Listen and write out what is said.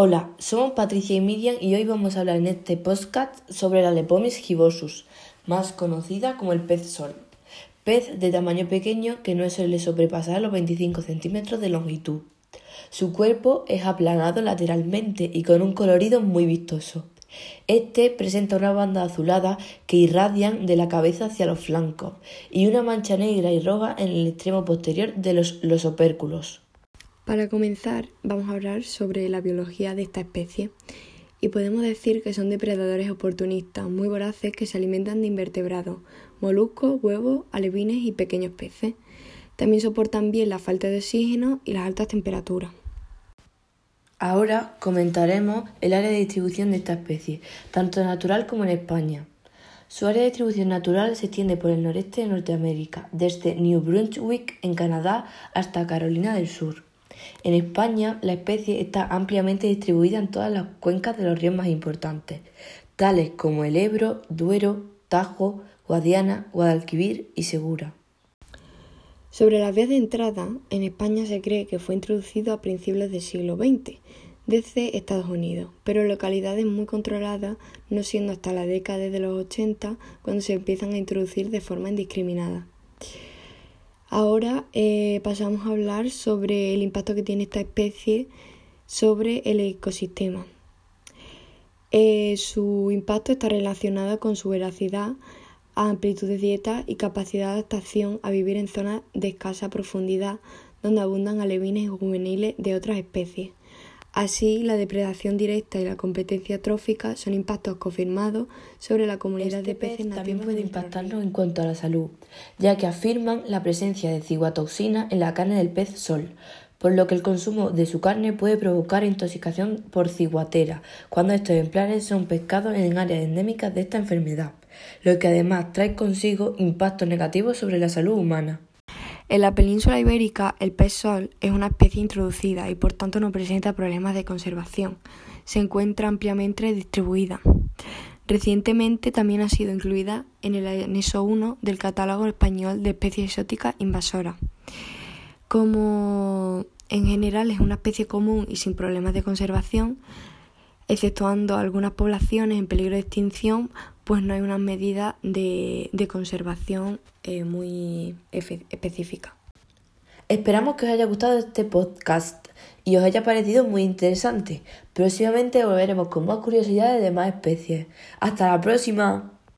Hola, somos Patricia y Miriam y hoy vamos a hablar en este podcast sobre la Lepomis gibosus, más conocida como el pez sol. Pez de tamaño pequeño que no suele sobrepasar los 25 centímetros de longitud. Su cuerpo es aplanado lateralmente y con un colorido muy vistoso. Este presenta una banda azulada que irradian de la cabeza hacia los flancos y una mancha negra y roja en el extremo posterior de los, los opérculos. Para comenzar, vamos a hablar sobre la biología de esta especie y podemos decir que son depredadores oportunistas muy voraces que se alimentan de invertebrados, moluscos, huevos, alevines y pequeños peces. También soportan bien la falta de oxígeno y las altas temperaturas. Ahora comentaremos el área de distribución de esta especie, tanto natural como en España. Su área de distribución natural se extiende por el noreste de Norteamérica, desde New Brunswick en Canadá hasta Carolina del Sur. En España, la especie está ampliamente distribuida en todas las cuencas de los ríos más importantes, tales como el Ebro, Duero, Tajo, Guadiana, Guadalquivir y Segura. Sobre las vías de entrada, en España se cree que fue introducido a principios del siglo XX desde Estados Unidos, pero localidades muy controladas, no siendo hasta la década de los 80 cuando se empiezan a introducir de forma indiscriminada. Ahora eh, pasamos a hablar sobre el impacto que tiene esta especie sobre el ecosistema. Eh, su impacto está relacionado con su veracidad, amplitud de dieta y capacidad de adaptación a vivir en zonas de escasa profundidad donde abundan alevines y juveniles de otras especies. Así, la depredación directa y la competencia trófica son impactos confirmados sobre la comunidad este de peces pez También puede impactarnos en cuanto a la salud, ya que afirman la presencia de ciguatoxina en la carne del pez sol, por lo que el consumo de su carne puede provocar intoxicación por ciguatera cuando estos ejemplares son pescados en áreas endémicas de esta enfermedad, lo que además trae consigo impactos negativos sobre la salud humana. En la península ibérica, el pez sol es una especie introducida y por tanto no presenta problemas de conservación. Se encuentra ampliamente distribuida. Recientemente también ha sido incluida en el anexo 1 del catálogo español de especies exóticas invasoras. Como en general es una especie común y sin problemas de conservación, exceptuando algunas poblaciones en peligro de extinción, pues no hay una medida de, conservación eh, muy específica. Esperamos que os haya gustado este podcast y os haya parecido muy interesante. Próximamente volveremos con más curiosidades de más especies. Hasta la próxima.